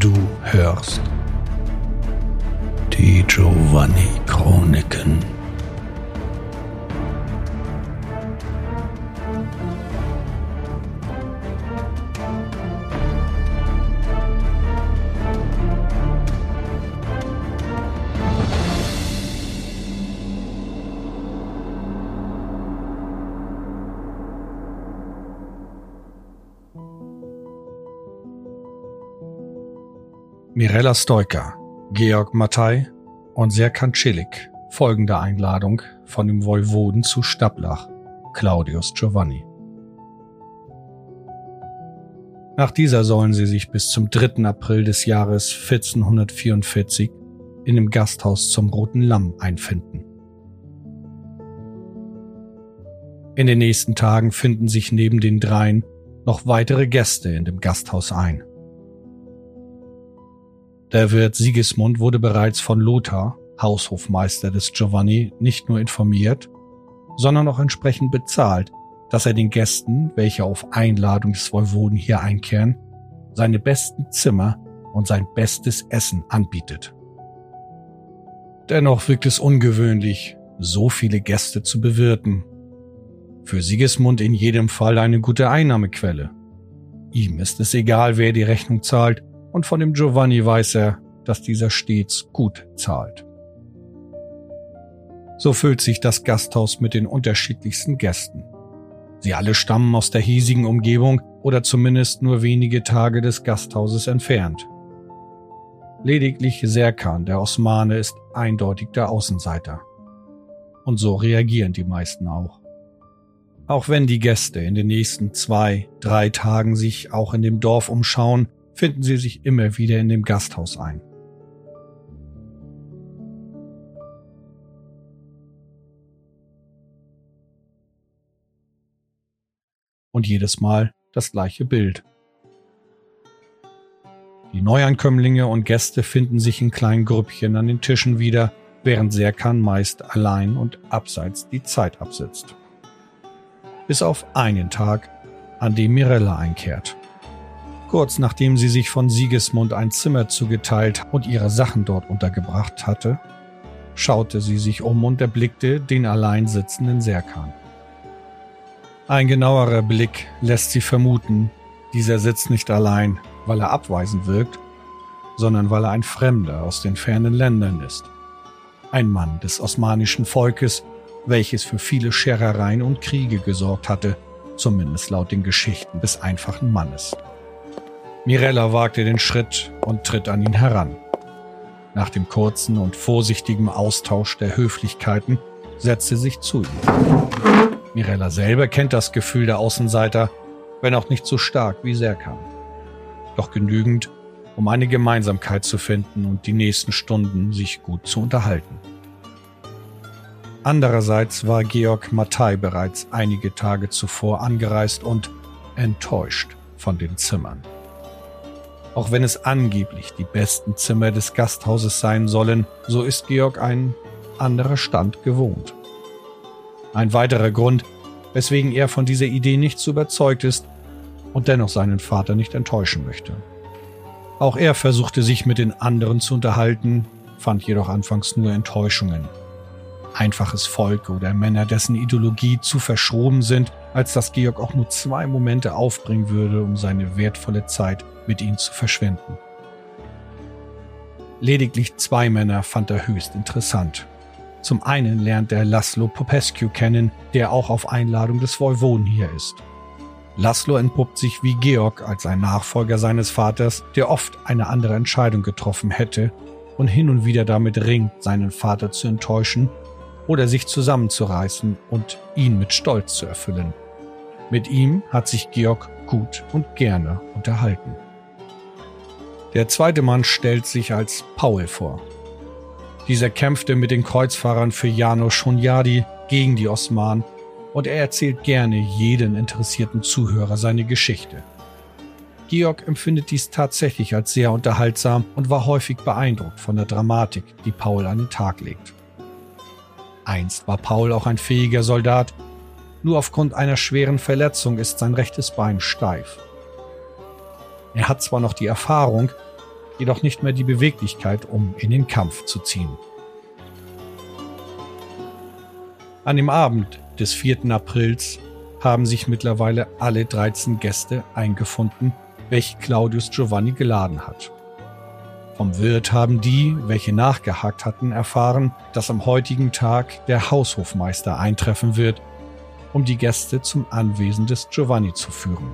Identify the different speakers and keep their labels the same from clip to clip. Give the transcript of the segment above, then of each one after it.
Speaker 1: Du hörst die Giovanni Chroniken. Mirella Stoiker, Georg Mattei und Serkan Cilic folgende Einladung von dem Woiwoden zu Stablach, Claudius Giovanni. Nach dieser sollen sie sich bis zum 3. April des Jahres 1444 in dem Gasthaus zum Roten Lamm einfinden. In den nächsten Tagen finden sich neben den dreien noch weitere Gäste in dem Gasthaus ein. Der Wirt Sigismund wurde bereits von Lothar, Haushofmeister des Giovanni, nicht nur informiert, sondern auch entsprechend bezahlt, dass er den Gästen, welche auf Einladung des Woiwoden hier einkehren, seine besten Zimmer und sein bestes Essen anbietet. Dennoch wirkt es ungewöhnlich, so viele Gäste zu bewirten. Für Sigismund in jedem Fall eine gute Einnahmequelle. Ihm ist es egal, wer die Rechnung zahlt, und von dem Giovanni weiß er, dass dieser stets gut zahlt. So füllt sich das Gasthaus mit den unterschiedlichsten Gästen. Sie alle stammen aus der hiesigen Umgebung oder zumindest nur wenige Tage des Gasthauses entfernt. Lediglich Serkan, der Osmane, ist eindeutig der Außenseiter. Und so reagieren die meisten auch. Auch wenn die Gäste in den nächsten zwei, drei Tagen sich auch in dem Dorf umschauen, finden sie sich immer wieder in dem Gasthaus ein. Und jedes Mal das gleiche Bild. Die Neuankömmlinge und Gäste finden sich in kleinen Grüppchen an den Tischen wieder, während Serkan meist allein und abseits die Zeit absitzt. Bis auf einen Tag, an dem Mirella einkehrt. Kurz nachdem sie sich von Sigismund ein Zimmer zugeteilt und ihre Sachen dort untergebracht hatte, schaute sie sich um und erblickte den allein sitzenden Serkan. Ein genauerer Blick lässt sie vermuten, dieser sitzt nicht allein, weil er abweisend wirkt, sondern weil er ein Fremder aus den fernen Ländern ist. Ein Mann des osmanischen Volkes, welches für viele Scherereien und Kriege gesorgt hatte, zumindest laut den Geschichten des einfachen Mannes. Mirella wagte den Schritt und tritt an ihn heran. Nach dem kurzen und vorsichtigen Austausch der Höflichkeiten setzt sie sich zu ihm. Mirella selber kennt das Gefühl der Außenseiter, wenn auch nicht so stark wie Serkan. Doch genügend, um eine Gemeinsamkeit zu finden und die nächsten Stunden sich gut zu unterhalten. Andererseits war Georg Mattei bereits einige Tage zuvor angereist und enttäuscht von den Zimmern. Auch wenn es angeblich die besten Zimmer des Gasthauses sein sollen, so ist Georg ein anderer Stand gewohnt. Ein weiterer Grund, weswegen er von dieser Idee nicht so überzeugt ist und dennoch seinen Vater nicht enttäuschen möchte. Auch er versuchte sich mit den anderen zu unterhalten, fand jedoch anfangs nur Enttäuschungen. Einfaches Volk oder Männer, dessen Ideologie zu verschroben sind, als dass Georg auch nur zwei Momente aufbringen würde, um seine wertvolle Zeit mit ihnen zu verschwenden. Lediglich zwei Männer fand er höchst interessant. Zum einen lernt er Laszlo Popescu kennen, der auch auf Einladung des Woiwoden hier ist. Laszlo entpuppt sich wie Georg als ein Nachfolger seines Vaters, der oft eine andere Entscheidung getroffen hätte und hin und wieder damit ringt, seinen Vater zu enttäuschen oder sich zusammenzureißen und ihn mit Stolz zu erfüllen. Mit ihm hat sich Georg gut und gerne unterhalten. Der zweite Mann stellt sich als Paul vor. Dieser kämpfte mit den Kreuzfahrern für Janos Hunyadi gegen die Osmanen und er erzählt gerne jeden interessierten Zuhörer seine Geschichte. Georg empfindet dies tatsächlich als sehr unterhaltsam und war häufig beeindruckt von der Dramatik, die Paul an den Tag legt. Einst war Paul auch ein fähiger Soldat, nur aufgrund einer schweren Verletzung ist sein rechtes Bein steif. Er hat zwar noch die Erfahrung, jedoch nicht mehr die Beweglichkeit, um in den Kampf zu ziehen. An dem Abend des 4. Aprils haben sich mittlerweile alle 13 Gäste eingefunden, welche Claudius Giovanni geladen hat. Vom Wirt haben die, welche nachgehakt hatten, erfahren, dass am heutigen Tag der Haushofmeister eintreffen wird, um die Gäste zum Anwesen des Giovanni zu führen.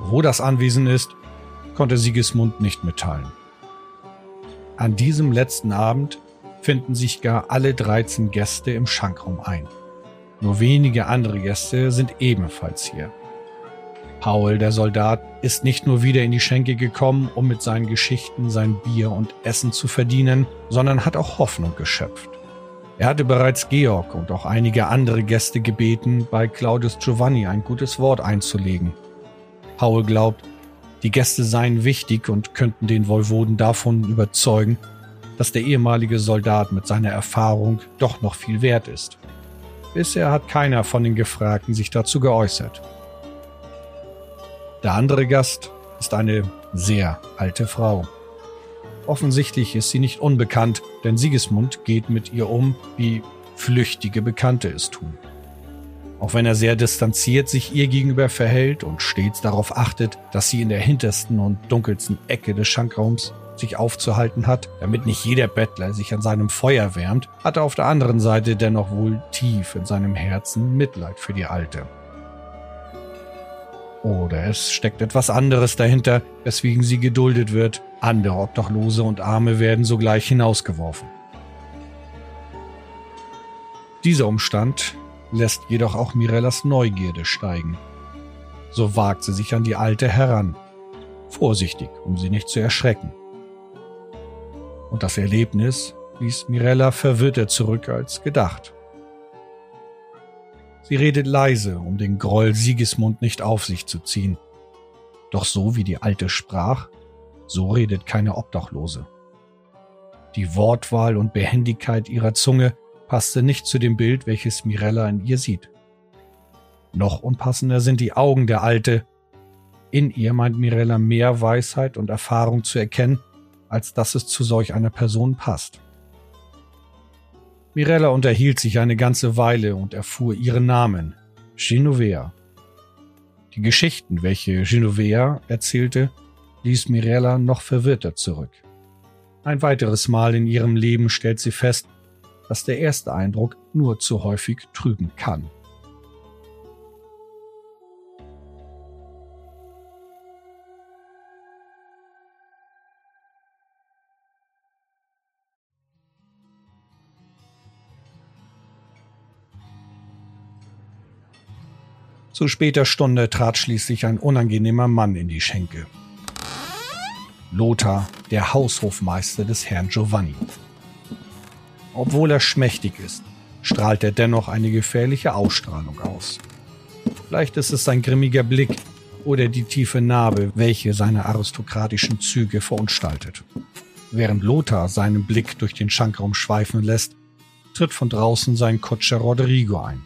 Speaker 1: Wo das Anwesen ist, konnte Sigismund nicht mitteilen. An diesem letzten Abend finden sich gar alle 13 Gäste im Schankraum ein. Nur wenige andere Gäste sind ebenfalls hier. Paul, der Soldat, ist nicht nur wieder in die Schenke gekommen, um mit seinen Geschichten sein Bier und Essen zu verdienen, sondern hat auch Hoffnung geschöpft. Er hatte bereits Georg und auch einige andere Gäste gebeten, bei Claudius Giovanni ein gutes Wort einzulegen. Paul glaubt, die Gäste seien wichtig und könnten den Woiwoden davon überzeugen, dass der ehemalige Soldat mit seiner Erfahrung doch noch viel wert ist. Bisher hat keiner von den Gefragten sich dazu geäußert. Der andere Gast ist eine sehr alte Frau. Offensichtlich ist sie nicht unbekannt, denn Sigismund geht mit ihr um, wie flüchtige Bekannte es tun. Auch wenn er sehr distanziert sich ihr gegenüber verhält und stets darauf achtet, dass sie in der hintersten und dunkelsten Ecke des Schankraums sich aufzuhalten hat, damit nicht jeder Bettler sich an seinem Feuer wärmt, hat er auf der anderen Seite dennoch wohl tief in seinem Herzen Mitleid für die Alte. Oder es steckt etwas anderes dahinter, weswegen sie geduldet wird. Andere Obdachlose und Arme werden sogleich hinausgeworfen. Dieser Umstand lässt jedoch auch Mirellas Neugierde steigen. So wagt sie sich an die Alte heran, vorsichtig, um sie nicht zu erschrecken. Und das Erlebnis ließ Mirella verwirrter zurück als gedacht. Sie redet leise, um den Groll Sigismund nicht auf sich zu ziehen. Doch so wie die Alte sprach, so redet keine Obdachlose. Die Wortwahl und Behendigkeit ihrer Zunge passte nicht zu dem Bild, welches Mirella in ihr sieht. Noch unpassender sind die Augen der Alte. In ihr meint Mirella mehr Weisheit und Erfahrung zu erkennen, als dass es zu solch einer Person passt. Mirella unterhielt sich eine ganze Weile und erfuhr ihren Namen, Genovea. Die Geschichten, welche Genovea erzählte, ließ Mirella noch verwirrter zurück. Ein weiteres Mal in ihrem Leben stellt sie fest, dass der erste Eindruck nur zu häufig trüben kann. Zu später Stunde trat schließlich ein unangenehmer Mann in die Schenke. Lothar, der Haushofmeister des Herrn Giovanni. Obwohl er schmächtig ist, strahlt er dennoch eine gefährliche Ausstrahlung aus. Vielleicht ist es sein grimmiger Blick oder die tiefe Narbe, welche seine aristokratischen Züge verunstaltet. Während Lothar seinen Blick durch den Schankraum schweifen lässt, tritt von draußen sein Kutscher Rodrigo ein.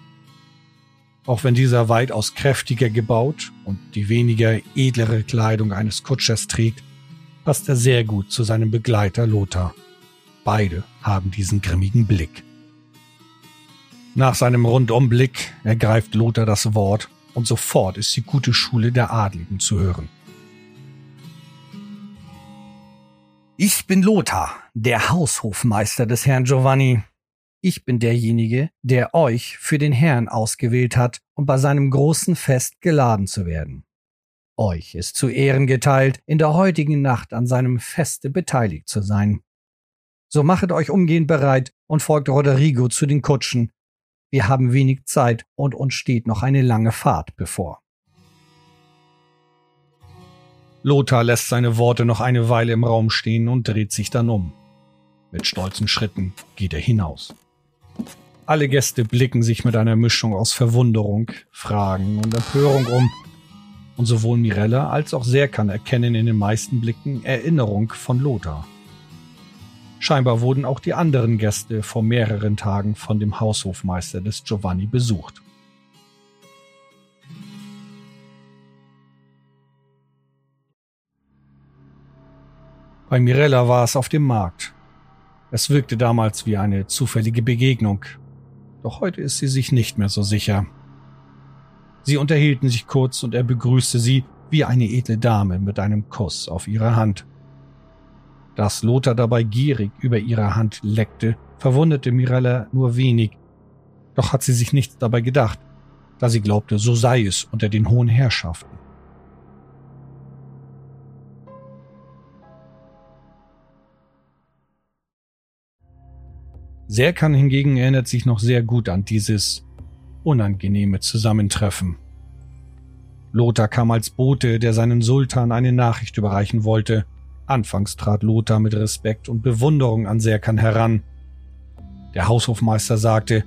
Speaker 1: Auch wenn dieser weitaus kräftiger gebaut und die weniger edlere Kleidung eines Kutschers trägt, passt er sehr gut zu seinem Begleiter Lothar. Beide haben diesen grimmigen Blick. Nach seinem Rundumblick ergreift Lothar das Wort und sofort ist die gute Schule der Adligen zu hören.
Speaker 2: Ich bin Lothar, der Haushofmeister des Herrn Giovanni, ich bin derjenige, der euch für den Herrn ausgewählt hat und bei seinem großen Fest geladen zu werden. Euch ist zu Ehren geteilt, in der heutigen Nacht an seinem Feste beteiligt zu sein. So machet euch umgehend bereit und folgt Roderigo zu den Kutschen. Wir haben wenig Zeit und uns steht noch eine lange Fahrt bevor.
Speaker 1: Lothar lässt seine Worte noch eine Weile im Raum stehen und dreht sich dann um. Mit stolzen Schritten geht er hinaus. Alle Gäste blicken sich mit einer Mischung aus Verwunderung, Fragen und Empörung um. Und sowohl Mirella als auch Serkan erkennen in den meisten Blicken Erinnerung von Lothar. Scheinbar wurden auch die anderen Gäste vor mehreren Tagen von dem Haushofmeister des Giovanni besucht. Bei Mirella war es auf dem Markt. Es wirkte damals wie eine zufällige Begegnung. Doch heute ist sie sich nicht mehr so sicher. Sie unterhielten sich kurz und er begrüßte sie wie eine edle Dame mit einem Kuss auf ihre Hand. Dass Lothar dabei gierig über ihre Hand leckte, verwunderte Mirella nur wenig, doch hat sie sich nichts dabei gedacht, da sie glaubte, so sei es unter den hohen Herrschaften. Serkan hingegen erinnert sich noch sehr gut an dieses unangenehme Zusammentreffen. Lothar kam als Bote, der seinen Sultan eine Nachricht überreichen wollte. Anfangs trat Lothar mit Respekt und Bewunderung an Serkan heran. Der Haushofmeister sagte,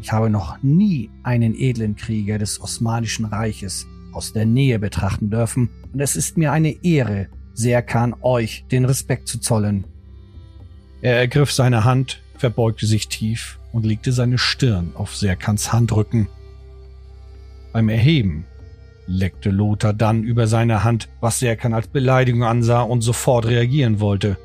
Speaker 1: ich habe noch nie einen edlen Krieger des Osmanischen Reiches aus der Nähe betrachten dürfen, und es ist mir eine Ehre, Serkan euch den Respekt zu zollen. Er ergriff seine Hand, verbeugte sich tief und legte seine Stirn auf Serkans Handrücken. Beim Erheben leckte Lothar dann über seine Hand, was Serkan als Beleidigung ansah und sofort reagieren wollte.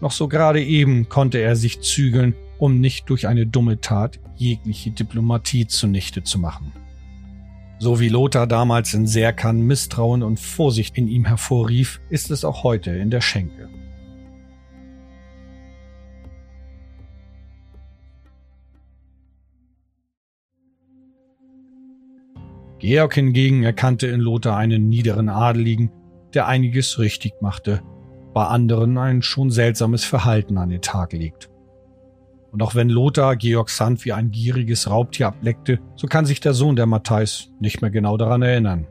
Speaker 1: Noch so gerade eben konnte er sich zügeln, um nicht durch eine dumme Tat jegliche Diplomatie zunichte zu machen. So wie Lothar damals in Serkan Misstrauen und Vorsicht in ihm hervorrief, ist es auch heute in der Schenke. Georg hingegen erkannte in Lothar einen niederen Adeligen, der einiges richtig machte, bei anderen ein schon seltsames Verhalten an den Tag legt. Und auch wenn Lothar Georgs Hand wie ein gieriges Raubtier ableckte, so kann sich der Sohn der Matthäus nicht mehr genau daran erinnern.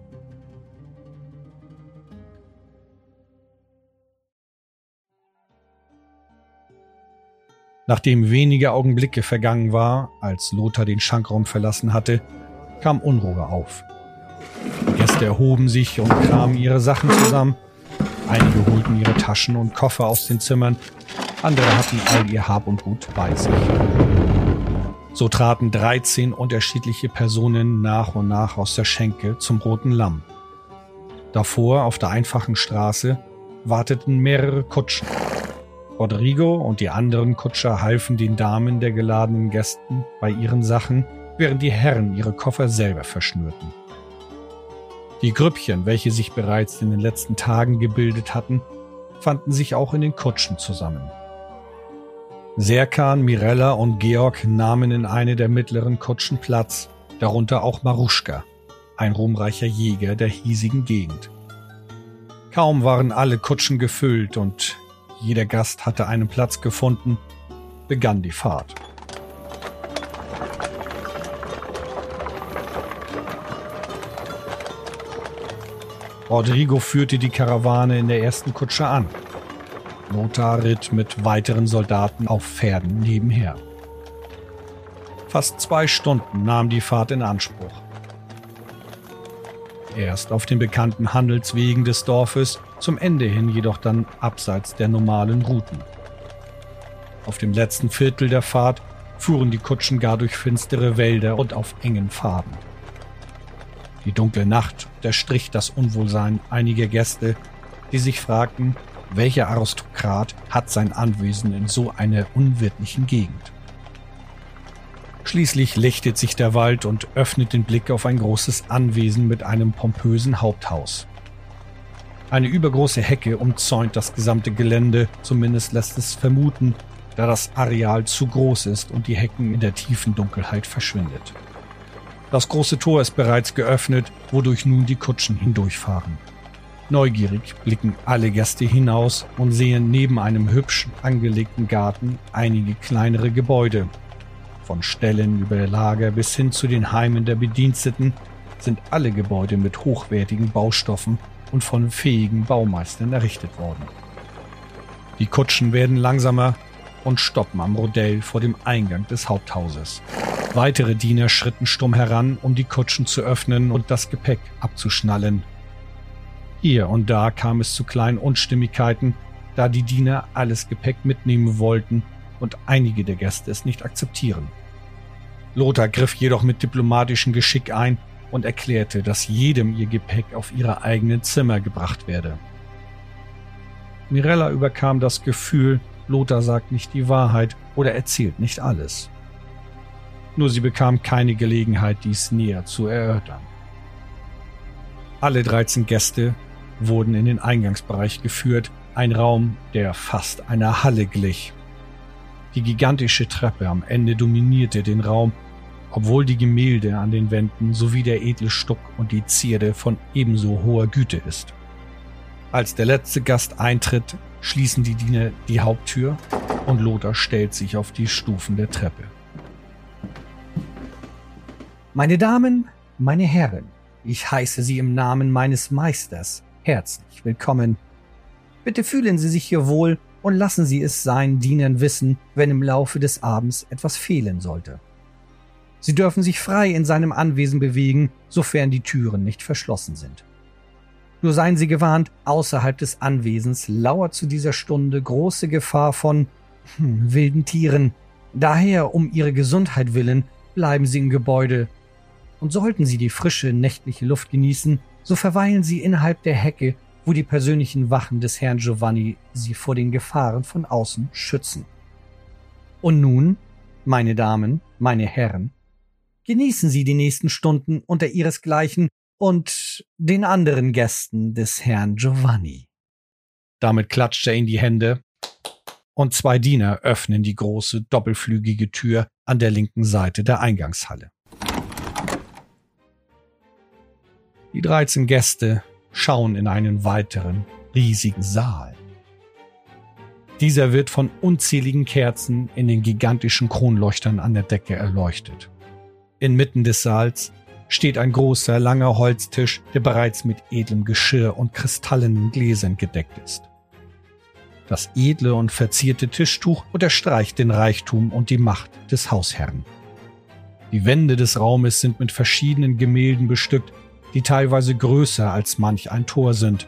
Speaker 1: Nachdem wenige Augenblicke vergangen war, als Lothar den Schankraum verlassen hatte, kam Unruhe auf. Die Gäste erhoben sich und kramen ihre Sachen zusammen. Einige holten ihre Taschen und Koffer aus den Zimmern, andere hatten all ihr Hab und Gut bei sich. So traten 13 unterschiedliche Personen nach und nach aus der Schenke zum Roten Lamm. Davor, auf der einfachen Straße, warteten mehrere Kutschen. Rodrigo und die anderen Kutscher halfen den Damen der geladenen Gästen bei ihren Sachen während die Herren ihre Koffer selber verschnürten. Die Grüppchen, welche sich bereits in den letzten Tagen gebildet hatten, fanden sich auch in den Kutschen zusammen. Serkan, Mirella und Georg nahmen in eine der mittleren Kutschen Platz, darunter auch Maruschka, ein ruhmreicher Jäger der hiesigen Gegend. Kaum waren alle Kutschen gefüllt und jeder Gast hatte einen Platz gefunden, begann die Fahrt. Rodrigo führte die Karawane in der ersten Kutsche an. Lothar ritt mit weiteren Soldaten auf Pferden nebenher. Fast zwei Stunden nahm die Fahrt in Anspruch. Erst auf den bekannten Handelswegen des Dorfes, zum Ende hin jedoch dann abseits der normalen Routen. Auf dem letzten Viertel der Fahrt fuhren die Kutschen gar durch finstere Wälder und auf engen Pfaden. Die dunkle Nacht unterstrich das Unwohlsein einiger Gäste, die sich fragten, welcher Aristokrat hat sein Anwesen in so einer unwirtlichen Gegend. Schließlich lichtet sich der Wald und öffnet den Blick auf ein großes Anwesen mit einem pompösen Haupthaus. Eine übergroße Hecke umzäunt das gesamte Gelände, zumindest lässt es vermuten, da das Areal zu groß ist und die Hecken in der tiefen Dunkelheit verschwindet. Das große Tor ist bereits geöffnet, wodurch nun die Kutschen hindurchfahren. Neugierig blicken alle Gäste hinaus und sehen neben einem hübsch angelegten Garten einige kleinere Gebäude. Von Ställen über Lager bis hin zu den Heimen der Bediensteten sind alle Gebäude mit hochwertigen Baustoffen und von fähigen Baumeistern errichtet worden. Die Kutschen werden langsamer und stoppen am Rodell vor dem Eingang des Haupthauses. Weitere Diener schritten stumm heran, um die Kutschen zu öffnen und das Gepäck abzuschnallen. Hier und da kam es zu kleinen Unstimmigkeiten, da die Diener alles Gepäck mitnehmen wollten und einige der Gäste es nicht akzeptieren. Lothar griff jedoch mit diplomatischem Geschick ein und erklärte, dass jedem ihr Gepäck auf ihre eigenen Zimmer gebracht werde. Mirella überkam das Gefühl, Lothar sagt nicht die Wahrheit oder erzählt nicht alles. Nur sie bekam keine Gelegenheit, dies näher zu erörtern. Alle 13 Gäste wurden in den Eingangsbereich geführt, ein Raum, der fast einer Halle glich. Die gigantische Treppe am Ende dominierte den Raum, obwohl die Gemälde an den Wänden sowie der edle Stuck und die Zierde von ebenso hoher Güte ist. Als der letzte Gast eintritt, schließen die Diener die Haupttür und Lothar stellt sich auf die Stufen der Treppe.
Speaker 2: Meine Damen, meine Herren, ich heiße Sie im Namen meines Meisters herzlich willkommen. Bitte fühlen Sie sich hier wohl und lassen Sie es seinen Dienern wissen, wenn im Laufe des Abends etwas fehlen sollte. Sie dürfen sich frei in seinem Anwesen bewegen, sofern die Türen nicht verschlossen sind. Nur seien Sie gewarnt, außerhalb des Anwesens lauert zu dieser Stunde große Gefahr von hm, wilden Tieren. Daher, um Ihre Gesundheit willen, bleiben Sie im Gebäude und sollten Sie die frische nächtliche Luft genießen, so verweilen Sie innerhalb der Hecke, wo die persönlichen Wachen des Herrn Giovanni Sie vor den Gefahren von außen schützen. Und nun, meine Damen, meine Herren, genießen Sie die nächsten Stunden unter Ihresgleichen und den anderen Gästen des Herrn Giovanni.
Speaker 1: Damit klatscht er in die Hände und zwei Diener öffnen die große doppelflügige Tür an der linken Seite der Eingangshalle. Die 13 Gäste schauen in einen weiteren, riesigen Saal. Dieser wird von unzähligen Kerzen in den gigantischen Kronleuchtern an der Decke erleuchtet. Inmitten des Saals steht ein großer, langer Holztisch, der bereits mit edlem Geschirr und kristallenen Gläsern gedeckt ist. Das edle und verzierte Tischtuch unterstreicht den Reichtum und die Macht des Hausherrn. Die Wände des Raumes sind mit verschiedenen Gemälden bestückt, die teilweise größer als manch ein Tor sind.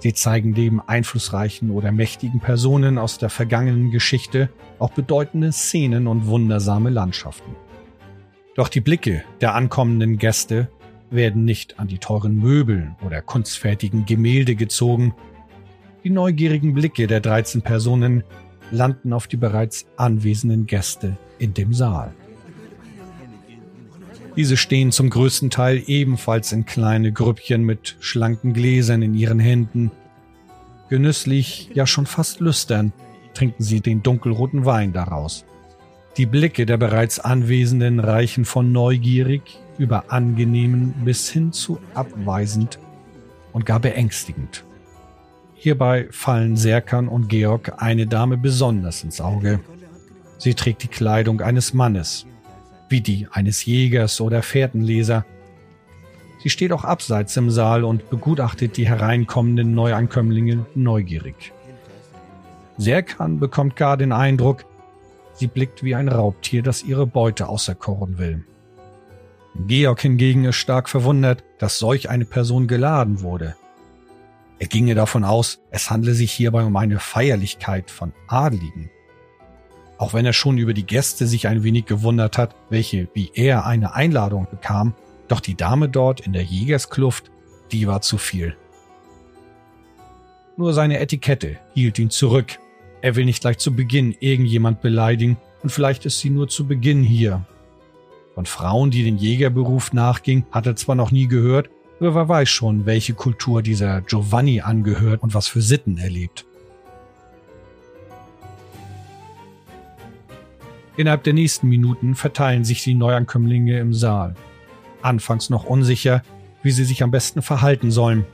Speaker 1: Sie zeigen neben einflussreichen oder mächtigen Personen aus der vergangenen Geschichte auch bedeutende Szenen und wundersame Landschaften. Doch die Blicke der ankommenden Gäste werden nicht an die teuren Möbel oder kunstfertigen Gemälde gezogen. Die neugierigen Blicke der 13 Personen landen auf die bereits anwesenden Gäste in dem Saal. Diese stehen zum größten Teil ebenfalls in kleine Grüppchen mit schlanken Gläsern in ihren Händen. Genüsslich, ja schon fast lüstern, trinken sie den dunkelroten Wein daraus. Die Blicke der bereits Anwesenden reichen von neugierig über angenehmen bis hin zu abweisend und gar beängstigend. Hierbei fallen Serkan und Georg eine Dame besonders ins Auge. Sie trägt die Kleidung eines Mannes, wie die eines Jägers oder Fährtenleser. Sie steht auch abseits im Saal und begutachtet die hereinkommenden Neuankömmlinge neugierig. Serkan bekommt gar den Eindruck, sie blickt wie ein Raubtier, das ihre Beute auserkoren will. Georg hingegen ist stark verwundert, dass solch eine Person geladen wurde. Er ginge davon aus, es handle sich hierbei um eine Feierlichkeit von Adligen. Auch wenn er schon über die Gäste sich ein wenig gewundert hat, welche wie er eine Einladung bekam, doch die Dame dort in der Jägerskluft, die war zu viel. Nur seine Etikette hielt ihn zurück. Er will nicht gleich zu Beginn irgendjemand beleidigen und vielleicht ist sie nur zu Beginn hier. Von Frauen, die den Jägerberuf nachging, hat er zwar noch nie gehört, aber wer weiß schon, welche Kultur dieser Giovanni angehört und was für Sitten er lebt. Innerhalb der nächsten Minuten verteilen sich die Neuankömmlinge im Saal. Anfangs noch unsicher, wie sie sich am besten verhalten sollen.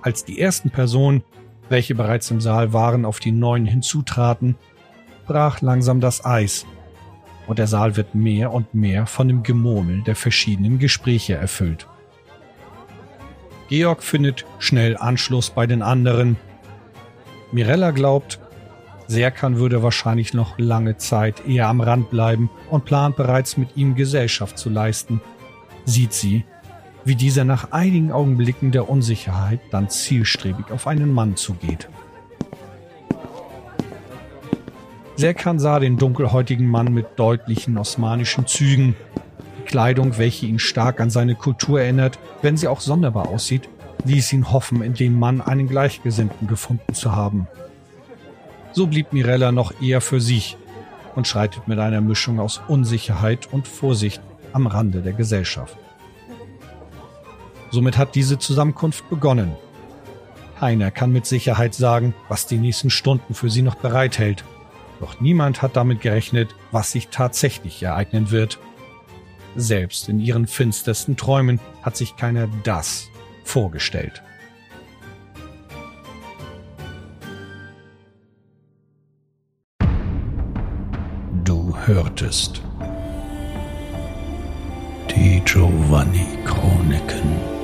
Speaker 1: Als die ersten Personen, welche bereits im Saal waren, auf die Neuen hinzutraten, brach langsam das Eis und der Saal wird mehr und mehr von dem Gemurmel der verschiedenen Gespräche erfüllt. Georg findet schnell Anschluss bei den anderen. Mirella glaubt, Serkan würde wahrscheinlich noch lange Zeit eher am Rand bleiben und plant bereits mit ihm Gesellschaft zu leisten. Sieht sie, wie dieser nach einigen Augenblicken der Unsicherheit dann zielstrebig auf einen Mann zugeht. Serkan sah den dunkelhäutigen Mann mit deutlichen osmanischen Zügen. Die Kleidung, welche ihn stark an seine Kultur erinnert, wenn sie auch sonderbar aussieht, ließ ihn hoffen, in dem Mann einen Gleichgesinnten gefunden zu haben. So blieb Mirella noch eher für sich und schreitet mit einer Mischung aus Unsicherheit und Vorsicht am Rande der Gesellschaft. Somit hat diese Zusammenkunft begonnen. Keiner kann mit Sicherheit sagen, was die nächsten Stunden für sie noch bereithält. Doch niemand hat damit gerechnet, was sich tatsächlich ereignen wird. Selbst in ihren finstersten Träumen hat sich keiner das vorgestellt. hörtest. Die Giovanni Chroniken.